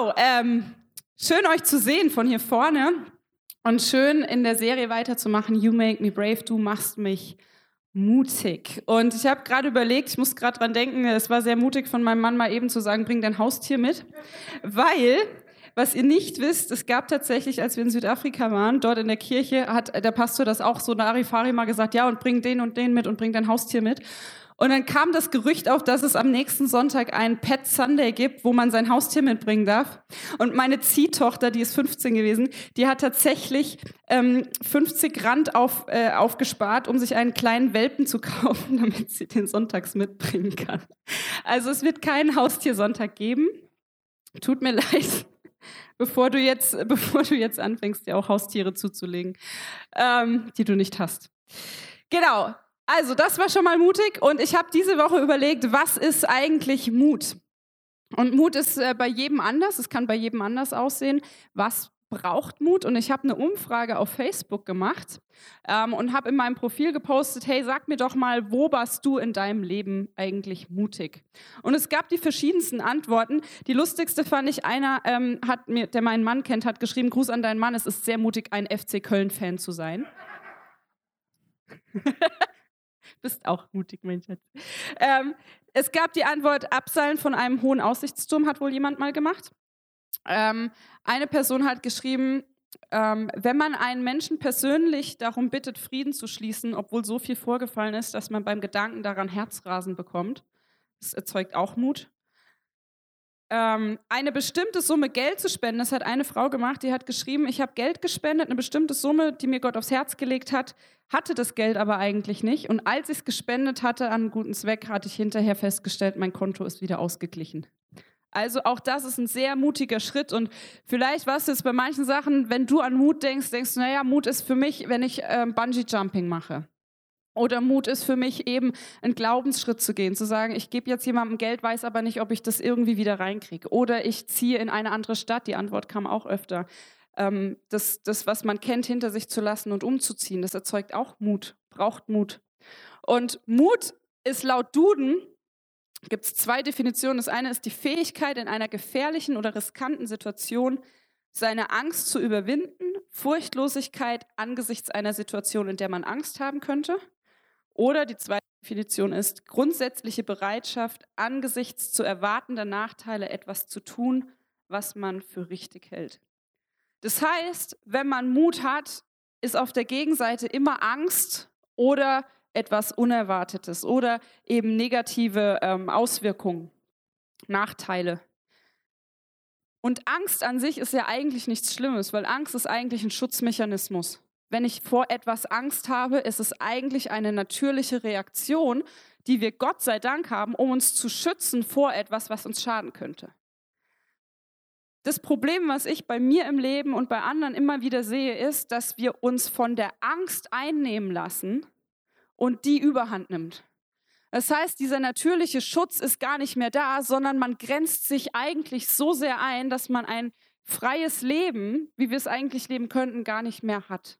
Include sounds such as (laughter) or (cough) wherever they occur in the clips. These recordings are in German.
Wow, ähm, schön euch zu sehen von hier vorne und schön in der Serie weiterzumachen. You make me brave, du machst mich mutig. Und ich habe gerade überlegt, ich muss gerade dran denken, es war sehr mutig von meinem Mann mal eben zu sagen, bring dein Haustier mit, weil was ihr nicht wisst, es gab tatsächlich, als wir in Südafrika waren, dort in der Kirche, hat der Pastor das auch so Narifari mal gesagt, ja, und bring den und den mit und bring dein Haustier mit. Und dann kam das Gerücht auf, dass es am nächsten Sonntag einen Pet Sunday gibt, wo man sein Haustier mitbringen darf. Und meine Ziehtochter, die ist 15 gewesen, die hat tatsächlich ähm, 50 Rand auf, äh, aufgespart, um sich einen kleinen Welpen zu (laughs) kaufen, damit sie den sonntags mitbringen kann. Also es wird keinen Haustiersonntag geben. Tut mir (laughs) leid, bevor du jetzt, (laughs) bevor du jetzt anfängst, dir auch Haustiere zuzulegen, ähm, die du nicht hast. Genau. Also, das war schon mal mutig und ich habe diese Woche überlegt, was ist eigentlich Mut? Und Mut ist äh, bei jedem anders, es kann bei jedem anders aussehen. Was braucht Mut? Und ich habe eine Umfrage auf Facebook gemacht ähm, und habe in meinem Profil gepostet, hey, sag mir doch mal, wo warst du in deinem Leben eigentlich mutig? Und es gab die verschiedensten Antworten. Die lustigste fand ich, einer ähm, hat mir, der meinen Mann kennt, hat geschrieben, Gruß an deinen Mann, es ist sehr mutig, ein FC Köln-Fan zu sein. (laughs) (laughs) bist auch mutig, mein Schatz. Ähm, es gab die Antwort, Abseilen von einem hohen Aussichtsturm hat wohl jemand mal gemacht. Ähm, eine Person hat geschrieben, ähm, wenn man einen Menschen persönlich darum bittet, Frieden zu schließen, obwohl so viel vorgefallen ist, dass man beim Gedanken daran Herzrasen bekommt, das erzeugt auch Mut ähm, eine bestimmte Summe Geld zu spenden. Das hat eine Frau gemacht, die hat geschrieben, ich habe Geld gespendet, eine bestimmte Summe, die mir Gott aufs Herz gelegt hat, hatte das Geld aber eigentlich nicht. Und als ich es gespendet hatte an einen guten Zweck, hatte ich hinterher festgestellt, mein Konto ist wieder ausgeglichen. Also auch das ist ein sehr mutiger Schritt und vielleicht was ist bei manchen Sachen, wenn du an Mut denkst, denkst du, naja, Mut ist für mich, wenn ich ähm, Bungee Jumping mache. Oder Mut ist für mich eben, einen Glaubensschritt zu gehen, zu sagen, ich gebe jetzt jemandem Geld, weiß aber nicht, ob ich das irgendwie wieder reinkriege. Oder ich ziehe in eine andere Stadt, die Antwort kam auch öfter. Ähm, das, das, was man kennt, hinter sich zu lassen und umzuziehen, das erzeugt auch Mut, braucht Mut. Und Mut ist laut Duden, gibt es zwei Definitionen. Das eine ist die Fähigkeit, in einer gefährlichen oder riskanten Situation seine Angst zu überwinden, Furchtlosigkeit angesichts einer Situation, in der man Angst haben könnte. Oder die zweite Definition ist grundsätzliche Bereitschaft, angesichts zu erwartender Nachteile etwas zu tun, was man für richtig hält. Das heißt, wenn man Mut hat, ist auf der Gegenseite immer Angst oder etwas Unerwartetes oder eben negative ähm, Auswirkungen, Nachteile. Und Angst an sich ist ja eigentlich nichts Schlimmes, weil Angst ist eigentlich ein Schutzmechanismus wenn ich vor etwas Angst habe, ist es eigentlich eine natürliche Reaktion, die wir Gott sei Dank haben, um uns zu schützen vor etwas, was uns schaden könnte. Das Problem, was ich bei mir im Leben und bei anderen immer wieder sehe, ist, dass wir uns von der Angst einnehmen lassen und die überhand nimmt. Das heißt, dieser natürliche Schutz ist gar nicht mehr da, sondern man grenzt sich eigentlich so sehr ein, dass man ein freies Leben, wie wir es eigentlich leben könnten, gar nicht mehr hat.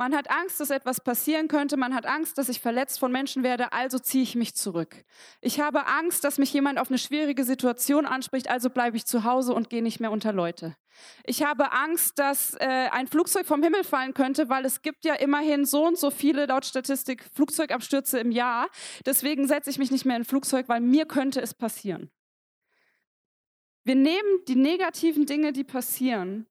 Man hat Angst, dass etwas passieren könnte. Man hat Angst, dass ich verletzt von Menschen werde. Also ziehe ich mich zurück. Ich habe Angst, dass mich jemand auf eine schwierige Situation anspricht. Also bleibe ich zu Hause und gehe nicht mehr unter Leute. Ich habe Angst, dass äh, ein Flugzeug vom Himmel fallen könnte, weil es gibt ja immerhin so und so viele laut Statistik Flugzeugabstürze im Jahr. Deswegen setze ich mich nicht mehr in ein Flugzeug, weil mir könnte es passieren. Wir nehmen die negativen Dinge, die passieren,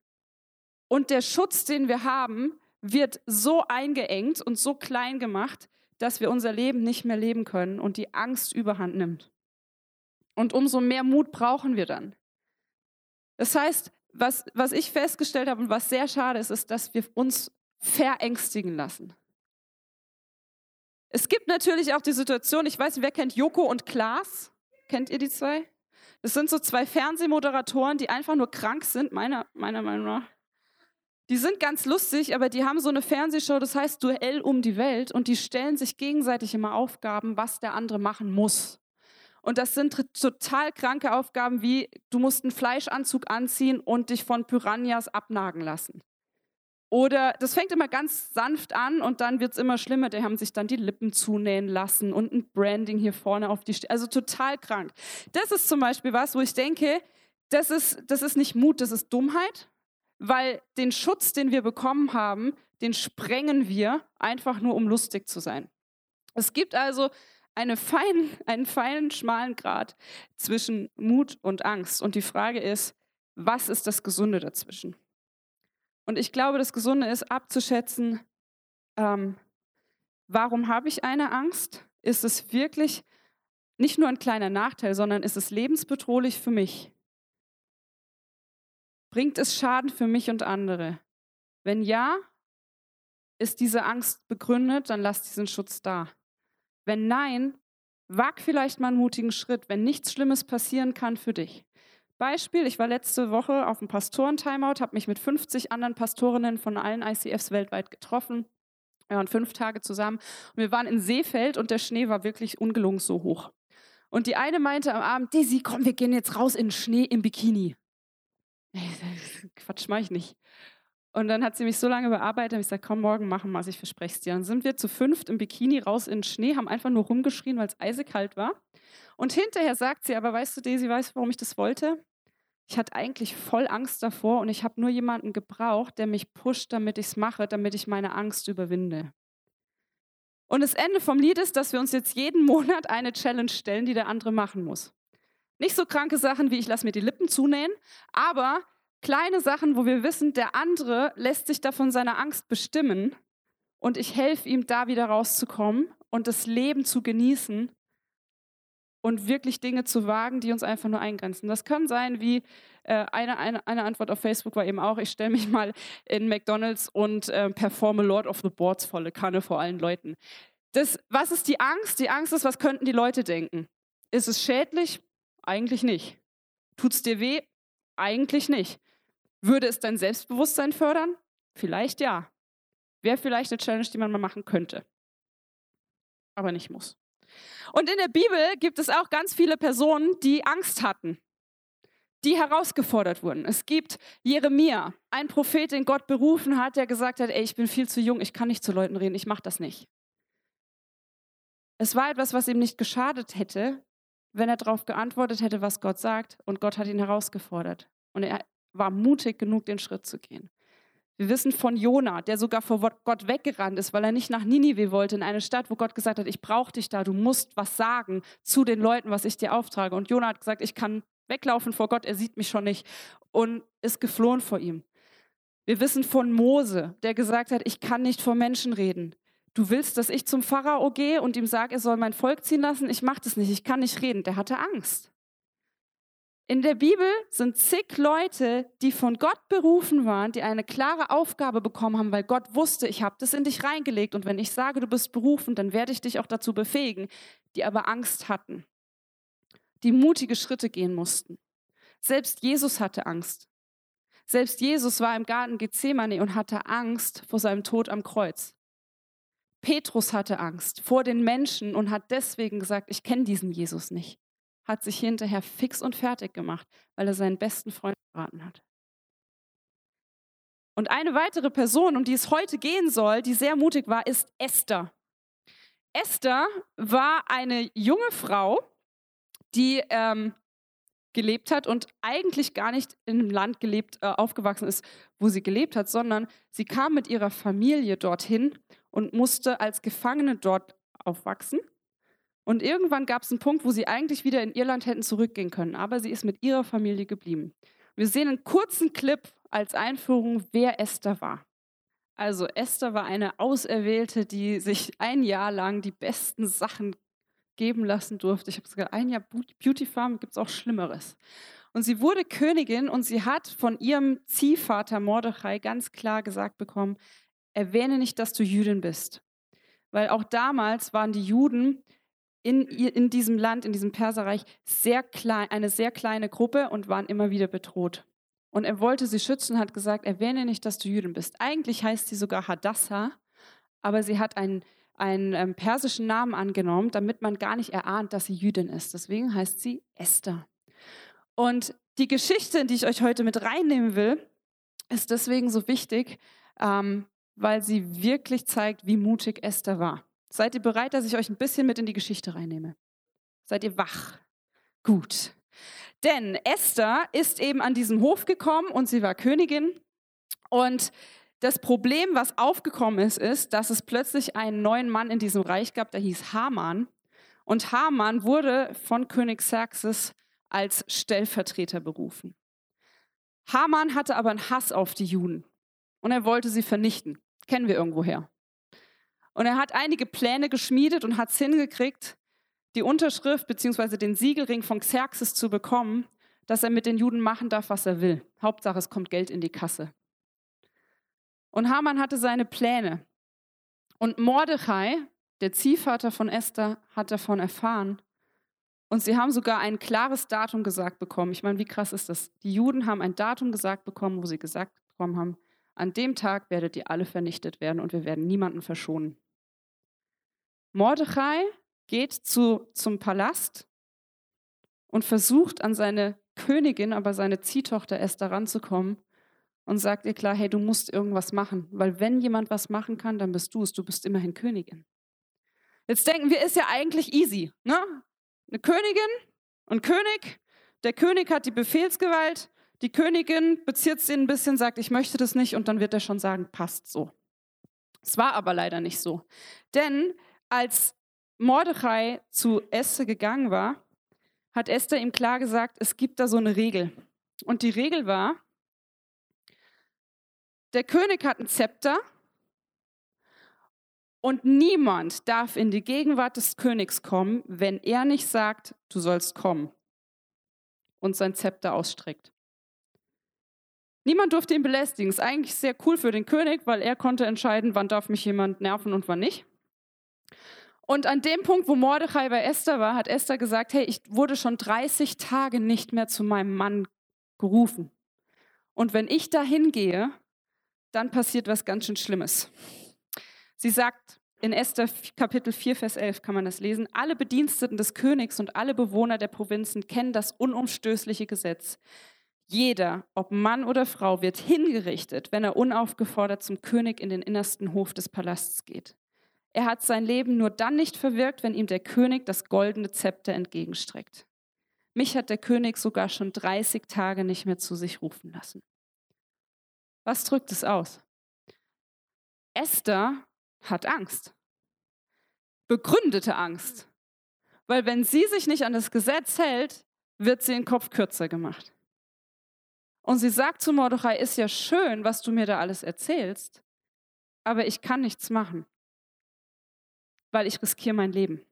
und der Schutz, den wir haben, wird so eingeengt und so klein gemacht, dass wir unser Leben nicht mehr leben können und die Angst überhand nimmt. Und umso mehr Mut brauchen wir dann. Das heißt, was, was ich festgestellt habe und was sehr schade ist, ist, dass wir uns verängstigen lassen. Es gibt natürlich auch die Situation, ich weiß nicht, wer kennt Joko und Klaas? Kennt ihr die zwei? Das sind so zwei Fernsehmoderatoren, die einfach nur krank sind, meiner, meiner Meinung nach. Die sind ganz lustig, aber die haben so eine Fernsehshow, das heißt Duell um die Welt und die stellen sich gegenseitig immer Aufgaben, was der andere machen muss. Und das sind total kranke Aufgaben wie, du musst einen Fleischanzug anziehen und dich von Piranhas abnagen lassen. Oder das fängt immer ganz sanft an und dann wird es immer schlimmer. Die haben sich dann die Lippen zunähen lassen und ein Branding hier vorne auf die Stirn. Also total krank. Das ist zum Beispiel was, wo ich denke, das ist, das ist nicht Mut, das ist Dummheit, weil den Schutz, den wir bekommen haben, den sprengen wir einfach nur, um lustig zu sein. Es gibt also eine fein, (laughs) einen feinen, schmalen Grad zwischen Mut und Angst. Und die Frage ist, was ist das Gesunde dazwischen? Und ich glaube, das Gesunde ist abzuschätzen, ähm, warum habe ich eine Angst? Ist es wirklich nicht nur ein kleiner Nachteil, sondern ist es lebensbedrohlich für mich? Bringt es Schaden für mich und andere? Wenn ja, ist diese Angst begründet, dann lass diesen Schutz da. Wenn nein, wag vielleicht mal einen mutigen Schritt, wenn nichts Schlimmes passieren kann für dich. Beispiel, ich war letzte Woche auf dem Pastoren-Timeout, habe mich mit 50 anderen Pastorinnen von allen ICFs weltweit getroffen. Wir waren fünf Tage zusammen und wir waren in Seefeld und der Schnee war wirklich ungelungen so hoch. Und die eine meinte am Abend, Daisy, komm, wir gehen jetzt raus in den Schnee im Bikini. Quatsch, mach ich nicht. Und dann hat sie mich so lange bearbeitet, und ich gesagt, komm, morgen machen wir es, ich verspreche es dir. Dann sind wir zu fünft im Bikini raus in den Schnee, haben einfach nur rumgeschrien, weil es eisekalt war. Und hinterher sagt sie, aber weißt du, Daisy, weißt du, warum ich das wollte? Ich hatte eigentlich voll Angst davor und ich habe nur jemanden gebraucht, der mich pusht, damit ich es mache, damit ich meine Angst überwinde. Und das Ende vom Lied ist, dass wir uns jetzt jeden Monat eine Challenge stellen, die der andere machen muss. Nicht so kranke Sachen wie ich lasse mir die Lippen zunähen, aber Kleine Sachen, wo wir wissen, der andere lässt sich davon seiner Angst bestimmen und ich helfe ihm, da wieder rauszukommen und das Leben zu genießen und wirklich Dinge zu wagen, die uns einfach nur eingrenzen. Das kann sein, wie äh, eine, eine, eine Antwort auf Facebook war eben auch, ich stelle mich mal in McDonald's und äh, performe Lord of the Boards volle Kanne vor allen Leuten. Das, was ist die Angst? Die Angst ist, was könnten die Leute denken? Ist es schädlich? Eigentlich nicht. Tut es dir weh? Eigentlich nicht. Würde es dein Selbstbewusstsein fördern? Vielleicht ja. Wäre vielleicht eine Challenge, die man mal machen könnte. Aber nicht muss. Und in der Bibel gibt es auch ganz viele Personen, die Angst hatten, die herausgefordert wurden. Es gibt Jeremia, ein Prophet, den Gott berufen hat, der gesagt hat, ey, ich bin viel zu jung, ich kann nicht zu Leuten reden, ich mache das nicht. Es war etwas, was ihm nicht geschadet hätte, wenn er darauf geantwortet hätte, was Gott sagt, und Gott hat ihn herausgefordert. Und er war mutig genug, den Schritt zu gehen. Wir wissen von Jona, der sogar vor Gott weggerannt ist, weil er nicht nach Ninive wollte, in eine Stadt, wo Gott gesagt hat, ich brauche dich da, du musst was sagen zu den Leuten, was ich dir auftrage. Und Jona hat gesagt, ich kann weglaufen vor Gott, er sieht mich schon nicht und ist geflohen vor ihm. Wir wissen von Mose, der gesagt hat, ich kann nicht vor Menschen reden. Du willst, dass ich zum Pharao gehe und ihm sage, er soll mein Volk ziehen lassen? Ich mache das nicht, ich kann nicht reden. Der hatte Angst. In der Bibel sind zig Leute, die von Gott berufen waren, die eine klare Aufgabe bekommen haben, weil Gott wusste, ich habe das in dich reingelegt und wenn ich sage, du bist berufen, dann werde ich dich auch dazu befähigen, die aber Angst hatten, die mutige Schritte gehen mussten. Selbst Jesus hatte Angst. Selbst Jesus war im Garten Gethsemane und hatte Angst vor seinem Tod am Kreuz. Petrus hatte Angst vor den Menschen und hat deswegen gesagt, ich kenne diesen Jesus nicht hat sich hinterher fix und fertig gemacht, weil er seinen besten Freund verraten hat. Und eine weitere Person, um die es heute gehen soll, die sehr mutig war, ist Esther. Esther war eine junge Frau, die ähm, gelebt hat und eigentlich gar nicht in einem Land gelebt, äh, aufgewachsen ist, wo sie gelebt hat, sondern sie kam mit ihrer Familie dorthin und musste als Gefangene dort aufwachsen und irgendwann gab es einen Punkt, wo sie eigentlich wieder in Irland hätten zurückgehen können, aber sie ist mit ihrer Familie geblieben. Wir sehen einen kurzen Clip als Einführung, wer Esther war. Also Esther war eine Auserwählte, die sich ein Jahr lang die besten Sachen geben lassen durfte. Ich habe sogar ein Jahr Beauty Farm, gibt es auch Schlimmeres. Und sie wurde Königin und sie hat von ihrem Ziehvater Mordechai ganz klar gesagt bekommen, erwähne nicht, dass du Jüdin bist. Weil auch damals waren die Juden in, in diesem Land, in diesem Perserreich, sehr klein, eine sehr kleine Gruppe und waren immer wieder bedroht. Und er wollte sie schützen, hat gesagt, erwähne nicht, dass du Jüdin bist. Eigentlich heißt sie sogar Hadassah, aber sie hat einen, einen ähm, persischen Namen angenommen, damit man gar nicht erahnt, dass sie Jüdin ist. Deswegen heißt sie Esther. Und die Geschichte, die ich euch heute mit reinnehmen will, ist deswegen so wichtig, ähm, weil sie wirklich zeigt, wie mutig Esther war. Seid ihr bereit, dass ich euch ein bisschen mit in die Geschichte reinnehme? Seid ihr wach? Gut. Denn Esther ist eben an diesen Hof gekommen und sie war Königin. Und das Problem, was aufgekommen ist, ist, dass es plötzlich einen neuen Mann in diesem Reich gab, der hieß Haman. Und Haman wurde von König Xerxes als Stellvertreter berufen. Haman hatte aber einen Hass auf die Juden und er wollte sie vernichten. Kennen wir irgendwoher. Und er hat einige Pläne geschmiedet und hat es hingekriegt, die Unterschrift bzw. den Siegelring von Xerxes zu bekommen, dass er mit den Juden machen darf, was er will. Hauptsache, es kommt Geld in die Kasse. Und Haman hatte seine Pläne. Und Mordechai, der Ziehvater von Esther, hat davon erfahren. Und sie haben sogar ein klares Datum gesagt bekommen. Ich meine, wie krass ist das? Die Juden haben ein Datum gesagt bekommen, wo sie gesagt bekommen haben, an dem Tag werdet ihr alle vernichtet werden und wir werden niemanden verschonen. Mordechai geht zu, zum Palast und versucht an seine Königin, aber seine Ziehtochter Esther ranzukommen und sagt ihr klar, hey, du musst irgendwas machen, weil wenn jemand was machen kann, dann bist du es, du bist immerhin Königin. Jetzt denken wir, ist ja eigentlich easy, ne? Eine Königin und König, der König hat die Befehlsgewalt, die Königin bezieht sie ein bisschen, sagt, ich möchte das nicht und dann wird er schon sagen, passt so. Es war aber leider nicht so. Denn als Mordechai zu Esther gegangen war, hat Esther ihm klar gesagt, es gibt da so eine Regel. Und die Regel war, der König hat ein Zepter und niemand darf in die Gegenwart des Königs kommen, wenn er nicht sagt, du sollst kommen und sein Zepter ausstreckt. Niemand durfte ihn belästigen. Ist eigentlich sehr cool für den König, weil er konnte entscheiden, wann darf mich jemand nerven und wann nicht. Und an dem Punkt, wo Mordechai bei Esther war, hat Esther gesagt, hey, ich wurde schon 30 Tage nicht mehr zu meinem Mann gerufen. Und wenn ich da hingehe, dann passiert was ganz schön Schlimmes. Sie sagt in Esther Kapitel 4, Vers 11 kann man das lesen, alle Bediensteten des Königs und alle Bewohner der Provinzen kennen das unumstößliche Gesetz. Jeder, ob Mann oder Frau, wird hingerichtet, wenn er unaufgefordert zum König in den innersten Hof des Palasts geht. Er hat sein Leben nur dann nicht verwirkt, wenn ihm der König das goldene Zepter entgegenstreckt. Mich hat der König sogar schon 30 Tage nicht mehr zu sich rufen lassen. Was drückt es aus? Esther hat Angst. Begründete Angst. Weil wenn sie sich nicht an das Gesetz hält, wird sie den Kopf kürzer gemacht. Und sie sagt zu Mordechai, ist ja schön, was du mir da alles erzählst, aber ich kann nichts machen, weil ich riskiere mein Leben.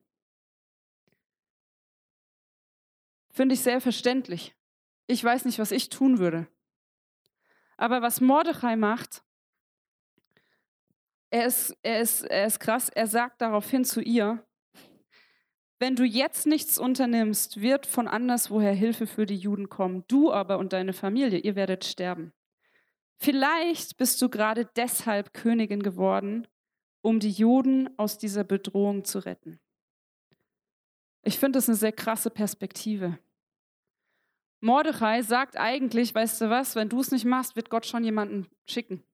Finde ich sehr verständlich. Ich weiß nicht, was ich tun würde. Aber was Mordechai macht, er ist, er, ist, er ist krass, er sagt daraufhin zu ihr, wenn du jetzt nichts unternimmst, wird von anderswoher Hilfe für die Juden kommen. Du aber und deine Familie, ihr werdet sterben. Vielleicht bist du gerade deshalb Königin geworden, um die Juden aus dieser Bedrohung zu retten. Ich finde das eine sehr krasse Perspektive. Mordechai sagt eigentlich, weißt du was, wenn du es nicht machst, wird Gott schon jemanden schicken,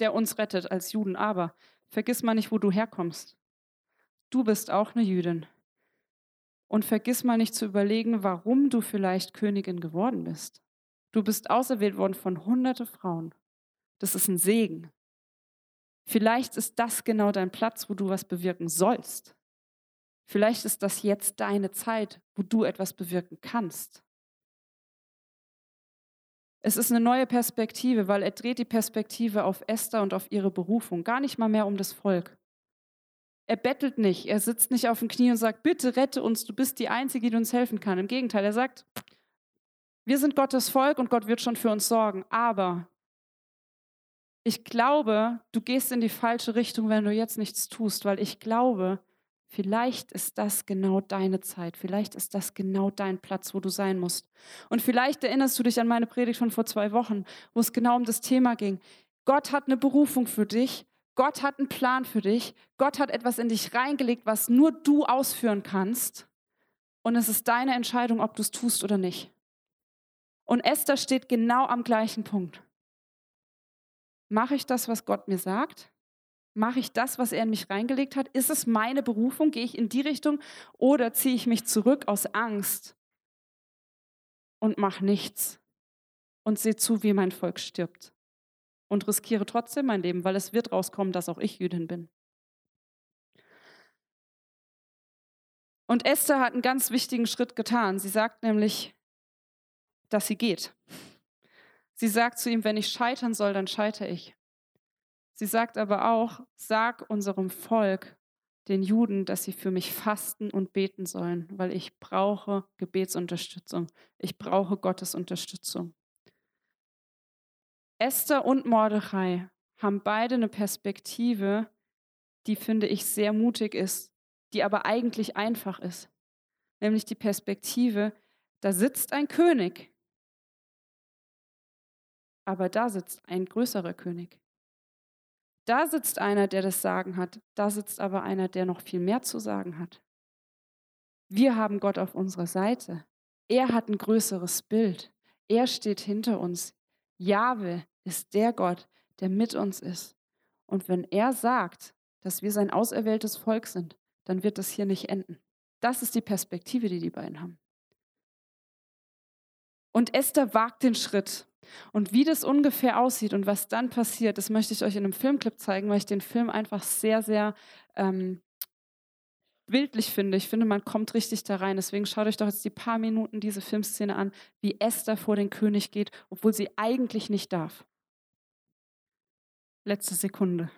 der uns rettet als Juden. Aber vergiss mal nicht, wo du herkommst. Du bist auch eine Jüdin. Und vergiss mal nicht zu überlegen, warum du vielleicht Königin geworden bist. Du bist auserwählt worden von hunderte Frauen. Das ist ein Segen. Vielleicht ist das genau dein Platz, wo du was bewirken sollst. Vielleicht ist das jetzt deine Zeit, wo du etwas bewirken kannst. Es ist eine neue Perspektive, weil er dreht die Perspektive auf Esther und auf ihre Berufung, gar nicht mal mehr um das Volk. Er bettelt nicht, er sitzt nicht auf dem Knie und sagt, bitte rette uns, du bist die Einzige, die uns helfen kann. Im Gegenteil, er sagt, wir sind Gottes Volk und Gott wird schon für uns sorgen. Aber ich glaube, du gehst in die falsche Richtung, wenn du jetzt nichts tust, weil ich glaube, Vielleicht ist das genau deine Zeit. Vielleicht ist das genau dein Platz, wo du sein musst. Und vielleicht erinnerst du dich an meine Predigt von vor zwei Wochen, wo es genau um das Thema ging. Gott hat eine Berufung für dich. Gott hat einen Plan für dich. Gott hat etwas in dich reingelegt, was nur du ausführen kannst. Und es ist deine Entscheidung, ob du es tust oder nicht. Und Esther steht genau am gleichen Punkt. Mache ich das, was Gott mir sagt? Mache ich das, was er in mich reingelegt hat? Ist es meine Berufung? Gehe ich in die Richtung? Oder ziehe ich mich zurück aus Angst? und mach nichts und sehe zu, wie mein Volk stirbt und riskiere trotzdem mein Leben, weil es wird rauskommen, dass auch ich Jüdin bin. Und Esther hat einen ganz wichtigen Schritt getan. Sie sagt nämlich, dass sie geht. Sie sagt zu ihm, wenn ich scheitern soll, dann scheitere ich. Sie sagt aber auch, sag unserem Volk, den Juden, dass sie für mich fasten und beten sollen, weil ich brauche Gebetsunterstützung. Ich brauche Gottes Unterstützung. Esther und Mordechai haben beide eine Perspektive, die finde ich sehr mutig ist, die aber eigentlich einfach ist. Nämlich die Perspektive, da sitzt ein König, aber da sitzt ein größerer König. Da sitzt einer, der das Sagen hat, da sitzt aber einer, der noch viel mehr zu sagen hat. Wir haben Gott auf unserer Seite. Er hat ein größeres Bild. Er steht hinter uns. Jahwe ist der Gott, der mit uns ist. Und wenn er sagt, dass wir sein auserwähltes Volk sind, dann wird das hier nicht enden. Das ist die Perspektive, die die beiden haben. Und Esther wagt den Schritt. Und wie das ungefähr aussieht und was dann passiert, das möchte ich euch in einem Filmclip zeigen, weil ich den Film einfach sehr, sehr ähm, bildlich finde. Ich finde, man kommt richtig da rein. Deswegen schaut euch doch jetzt die paar Minuten diese Filmszene an, wie Esther vor den König geht, obwohl sie eigentlich nicht darf. Letzte Sekunde.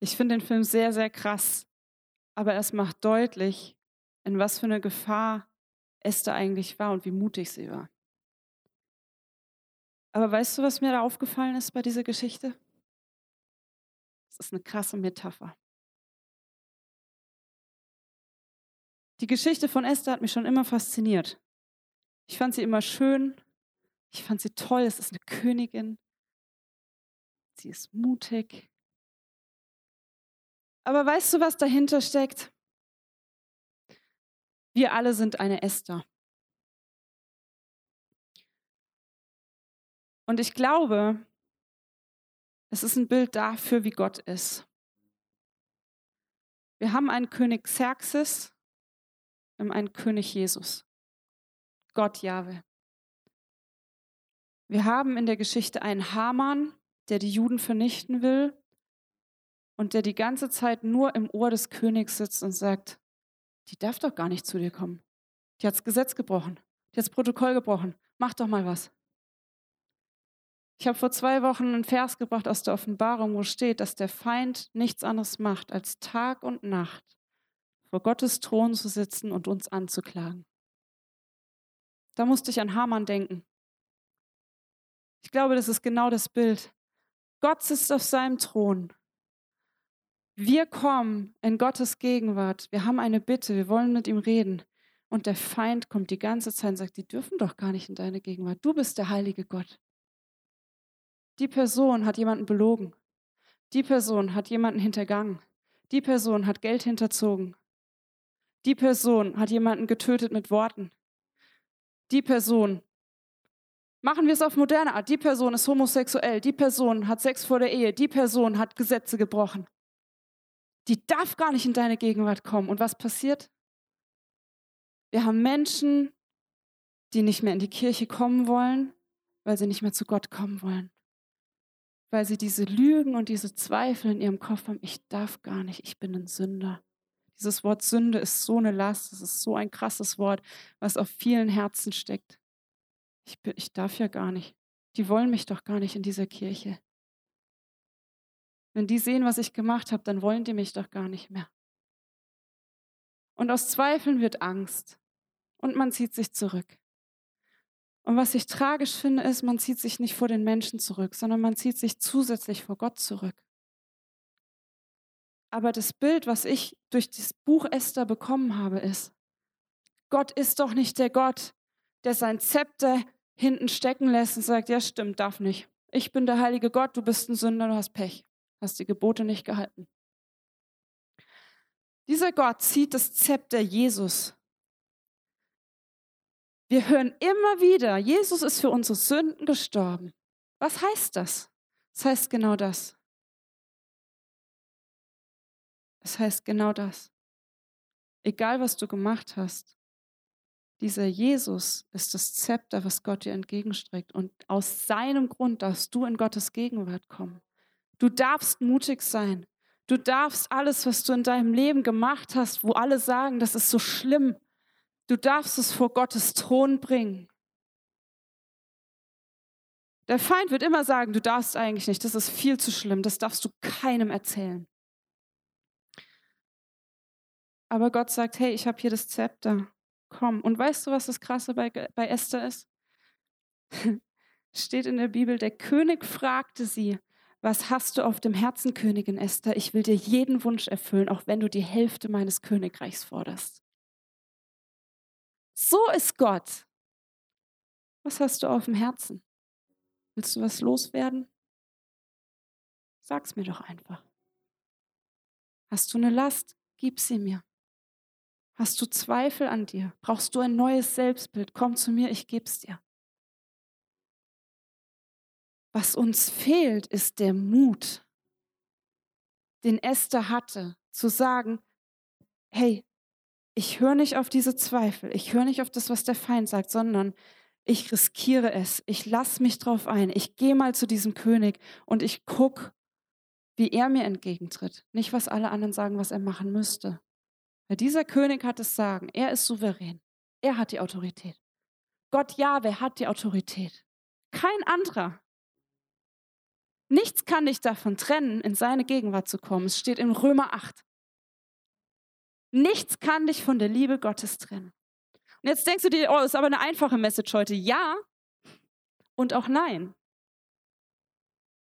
Ich finde den Film sehr, sehr krass, aber es macht deutlich, in was für eine Gefahr Esther eigentlich war und wie mutig sie war. Aber weißt du, was mir da aufgefallen ist bei dieser Geschichte? Das ist eine krasse Metapher. Die Geschichte von Esther hat mich schon immer fasziniert. Ich fand sie immer schön. Ich fand sie toll. Es ist eine Königin. Sie ist mutig. Aber weißt du, was dahinter steckt? Wir alle sind eine Esther. Und ich glaube, es ist ein Bild dafür, wie Gott ist. Wir haben einen König Xerxes und einen König Jesus. Gott Jahwe. Wir haben in der Geschichte einen Haman, der die Juden vernichten will und der die ganze Zeit nur im Ohr des Königs sitzt und sagt, die darf doch gar nicht zu dir kommen. Die hat das Gesetz gebrochen. Die hat das Protokoll gebrochen. Mach doch mal was. Ich habe vor zwei Wochen einen Vers gebracht aus der Offenbarung, wo steht, dass der Feind nichts anderes macht, als Tag und Nacht vor Gottes Thron zu sitzen und uns anzuklagen. Da musste ich an Hamann denken. Ich glaube, das ist genau das Bild. Gott sitzt auf seinem Thron wir kommen in Gottes Gegenwart. Wir haben eine Bitte. Wir wollen mit ihm reden. Und der Feind kommt die ganze Zeit und sagt, die dürfen doch gar nicht in deine Gegenwart. Du bist der heilige Gott. Die Person hat jemanden belogen. Die Person hat jemanden hintergangen. Die Person hat Geld hinterzogen. Die Person hat jemanden getötet mit Worten. Die Person, machen wir es auf moderne Art, die Person ist homosexuell. Die Person hat Sex vor der Ehe. Die Person hat Gesetze gebrochen die darf gar nicht in deine Gegenwart kommen. Und was passiert? Wir haben Menschen, die nicht mehr in die Kirche kommen wollen, weil sie nicht mehr zu Gott kommen wollen. Weil sie diese Lügen und diese Zweifel in ihrem Kopf haben, ich darf gar nicht, ich bin ein Sünder. Dieses Wort Sünde ist so eine Last, es ist so ein krasses Wort, was auf vielen Herzen steckt. Ich, bin, ich darf ja gar nicht. Die wollen mich doch gar nicht in dieser Kirche. Wenn die sehen, was ich gemacht habe, dann wollen die mich doch gar nicht mehr. Und aus Zweifeln wird Angst und man zieht sich zurück. Und was ich tragisch finde, ist, man zieht sich nicht vor den Menschen zurück, sondern man zieht sich zusätzlich vor Gott zurück. Aber das Bild, was ich durch das Buch Esther bekommen habe, ist, Gott ist doch nicht der Gott, der sein Zepter hinten stecken lässt und sagt, ja stimmt, darf nicht. Ich bin der heilige Gott, du bist ein Sünder, du hast Pech hast die Gebote nicht gehalten. Dieser Gott zieht das Zepter Jesus. Wir hören immer wieder, Jesus ist für unsere Sünden gestorben. Was heißt das? Das heißt genau das. Es heißt genau das. Egal, was du gemacht hast, Dieser Jesus ist das Zepter, was Gott dir entgegenstreckt. Und aus seinem Grund darfst du in Gottes Gegenwart kommen. Du darfst mutig sein. Du darfst alles, was du in deinem Leben gemacht hast, wo alle sagen, das ist so schlimm, du darfst es vor Gottes Thron bringen. Der Feind wird immer sagen, du darfst eigentlich nicht, das ist viel zu schlimm, das darfst du keinem erzählen. Aber Gott sagt, hey, ich habe hier das Zepter, komm. Und weißt du, was das Krasse bei, bei Esther ist? (laughs) Steht in der Bibel, der König fragte sie, was hast du auf dem Herzen, Königin Esther? Ich will dir jeden Wunsch erfüllen, auch wenn du die Hälfte meines Königreichs forderst. So ist Gott. Was hast du auf dem Herzen? Willst du was loswerden? Sag's mir doch einfach. Hast du eine Last? Gib sie mir. Hast du Zweifel an dir? Brauchst du ein neues Selbstbild? Komm zu mir, ich geb's dir. Was uns fehlt, ist der Mut, den Esther hatte, zu sagen, hey, ich höre nicht auf diese Zweifel, ich höre nicht auf das, was der Feind sagt, sondern ich riskiere es, ich lasse mich drauf ein, ich gehe mal zu diesem König und ich gucke, wie er mir entgegentritt. Nicht, was alle anderen sagen, was er machen müsste. Weil dieser König hat es sagen, er ist souverän, er hat die Autorität. Gott ja, wer hat die Autorität? Kein anderer. Nichts kann dich davon trennen, in seine Gegenwart zu kommen. Es steht in Römer 8. Nichts kann dich von der Liebe Gottes trennen. Und jetzt denkst du dir, oh, ist aber eine einfache Message heute. Ja und auch nein.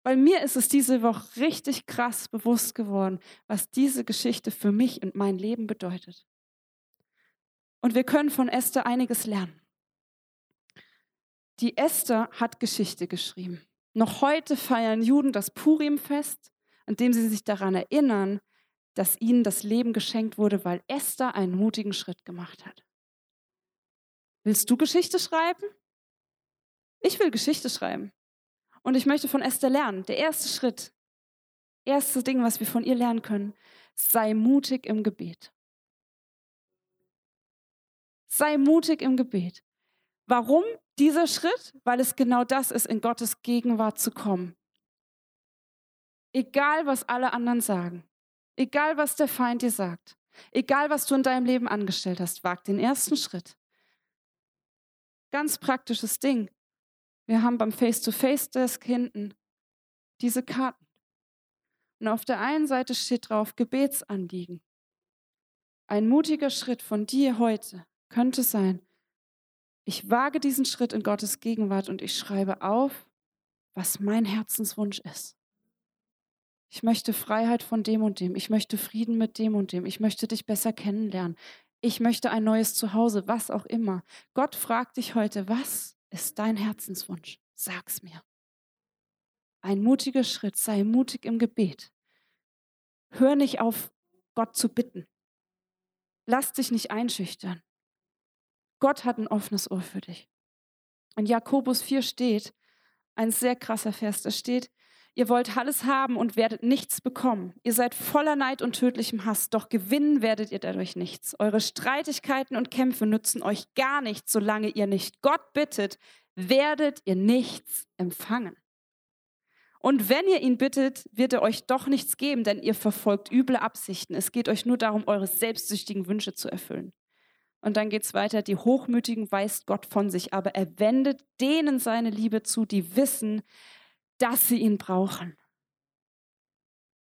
Weil mir ist es diese Woche richtig krass bewusst geworden, was diese Geschichte für mich und mein Leben bedeutet. Und wir können von Esther einiges lernen. Die Esther hat Geschichte geschrieben. Noch heute feiern Juden das Purimfest, an dem sie sich daran erinnern, dass ihnen das Leben geschenkt wurde, weil Esther einen mutigen Schritt gemacht hat. Willst du Geschichte schreiben? Ich will Geschichte schreiben. Und ich möchte von Esther lernen. Der erste Schritt, erste Ding, was wir von ihr lernen können, sei mutig im Gebet. Sei mutig im Gebet. Warum dieser Schritt? Weil es genau das ist, in Gottes Gegenwart zu kommen. Egal, was alle anderen sagen, egal, was der Feind dir sagt, egal, was du in deinem Leben angestellt hast, wag den ersten Schritt. Ganz praktisches Ding. Wir haben beim Face-to-Face-Desk hinten diese Karten. Und auf der einen Seite steht drauf Gebetsanliegen. Ein mutiger Schritt von dir heute könnte sein, ich wage diesen Schritt in Gottes Gegenwart und ich schreibe auf, was mein Herzenswunsch ist. Ich möchte Freiheit von dem und dem. Ich möchte Frieden mit dem und dem. Ich möchte dich besser kennenlernen. Ich möchte ein neues Zuhause, was auch immer. Gott fragt dich heute, was ist dein Herzenswunsch? Sag's mir. Ein mutiger Schritt, sei mutig im Gebet. Hör nicht auf, Gott zu bitten. Lass dich nicht einschüchtern. Gott hat ein offenes Ohr für dich. In Jakobus 4 steht, ein sehr krasser Vers, da steht, Ihr wollt alles haben und werdet nichts bekommen. Ihr seid voller Neid und tödlichem Hass, doch gewinnen werdet ihr dadurch nichts. Eure Streitigkeiten und Kämpfe nützen euch gar nichts, solange ihr nicht Gott bittet, werdet ihr nichts empfangen. Und wenn ihr ihn bittet, wird er euch doch nichts geben, denn ihr verfolgt üble Absichten. Es geht euch nur darum, eure selbstsüchtigen Wünsche zu erfüllen. Und dann geht es weiter, die Hochmütigen weist Gott von sich, aber er wendet denen seine Liebe zu, die wissen, dass sie ihn brauchen.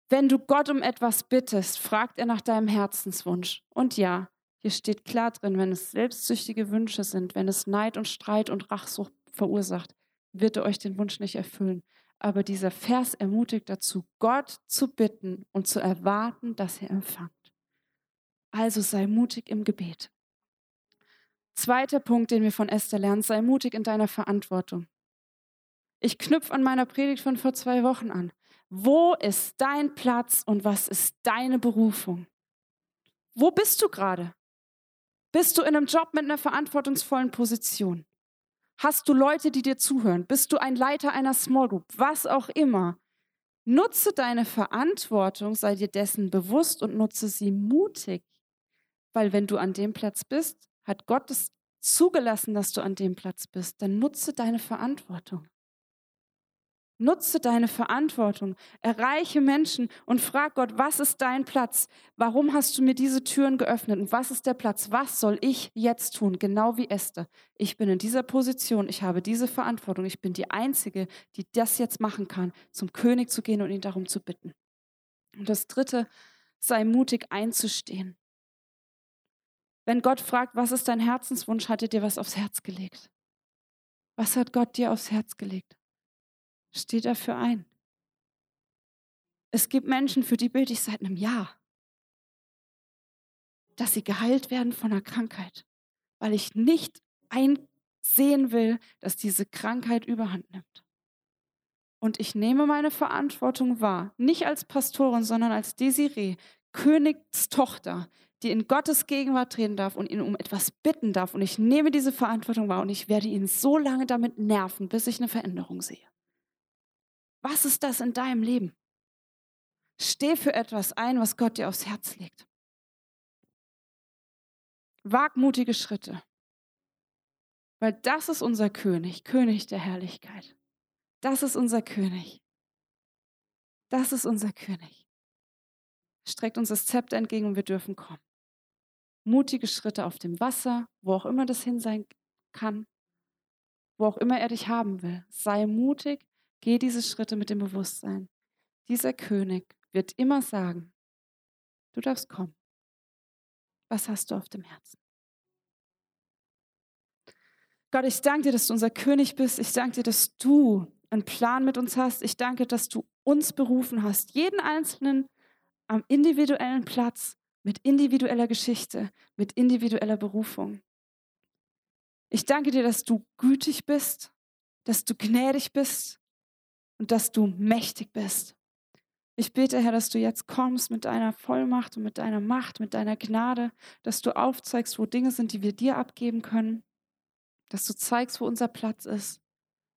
Wenn du Gott um etwas bittest, fragt er nach deinem Herzenswunsch. Und ja, hier steht klar drin, wenn es selbstsüchtige Wünsche sind, wenn es Neid und Streit und Rachsucht verursacht, wird er euch den Wunsch nicht erfüllen. Aber dieser Vers ermutigt dazu, Gott zu bitten und zu erwarten, dass er empfangt. Also sei mutig im Gebet. Zweiter Punkt, den wir von Esther lernen, sei mutig in deiner Verantwortung. Ich knüpfe an meiner Predigt von vor zwei Wochen an. Wo ist dein Platz und was ist deine Berufung? Wo bist du gerade? Bist du in einem Job mit einer verantwortungsvollen Position? Hast du Leute, die dir zuhören? Bist du ein Leiter einer Small Group? Was auch immer. Nutze deine Verantwortung, sei dir dessen bewusst und nutze sie mutig. Weil wenn du an dem Platz bist, hat Gott das zugelassen, dass du an dem Platz bist, dann nutze deine Verantwortung. Nutze deine Verantwortung, erreiche Menschen und frag Gott, was ist dein Platz? Warum hast du mir diese Türen geöffnet? Und was ist der Platz? Was soll ich jetzt tun? Genau wie Esther. Ich bin in dieser Position, ich habe diese Verantwortung. Ich bin die Einzige, die das jetzt machen kann, zum König zu gehen und ihn darum zu bitten. Und das Dritte, sei mutig einzustehen. Wenn Gott fragt, was ist dein Herzenswunsch, hat er dir was aufs Herz gelegt? Was hat Gott dir aufs Herz gelegt? Steh dafür ein. Es gibt Menschen, für die bete ich seit einem Jahr, dass sie geheilt werden von einer Krankheit, weil ich nicht einsehen will, dass diese Krankheit überhand nimmt. Und ich nehme meine Verantwortung wahr, nicht als Pastorin, sondern als Desiree, Königstochter, die in Gottes Gegenwart treten darf und ihn um etwas bitten darf. Und ich nehme diese Verantwortung wahr und ich werde ihn so lange damit nerven, bis ich eine Veränderung sehe. Was ist das in deinem Leben? Steh für etwas ein, was Gott dir aufs Herz legt. Wagmutige Schritte. Weil das ist unser König, König der Herrlichkeit. Das ist unser König. Das ist unser König. Streckt uns das Zepter entgegen und wir dürfen kommen. Mutige Schritte auf dem Wasser, wo auch immer das hin sein kann, wo auch immer er dich haben will. Sei mutig, geh diese Schritte mit dem Bewusstsein. Dieser König wird immer sagen, du darfst kommen. Was hast du auf dem Herzen? Gott, ich danke dir, dass du unser König bist. Ich danke dir, dass du einen Plan mit uns hast. Ich danke, dass du uns berufen hast, jeden Einzelnen am individuellen Platz, mit individueller Geschichte, mit individueller Berufung. Ich danke dir, dass du gütig bist, dass du gnädig bist und dass du mächtig bist. Ich bete, Herr, dass du jetzt kommst mit deiner Vollmacht und mit deiner Macht, mit deiner Gnade, dass du aufzeigst, wo Dinge sind, die wir dir abgeben können, dass du zeigst, wo unser Platz ist,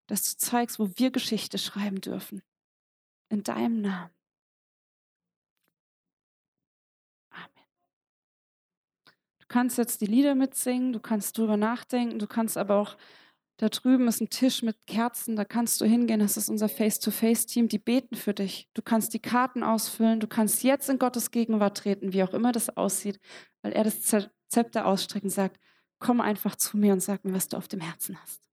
dass du zeigst, wo wir Geschichte schreiben dürfen. In deinem Namen. Amen. Du kannst jetzt die Lieder mitsingen, du kannst drüber nachdenken, du kannst aber auch, da drüben ist ein Tisch mit Kerzen, da kannst du hingehen, das ist unser Face-to-Face-Team, die beten für dich. Du kannst die Karten ausfüllen, du kannst jetzt in Gottes Gegenwart treten, wie auch immer das aussieht, weil er das Zepter ausstreckt und sagt, komm einfach zu mir und sag mir, was du auf dem Herzen hast.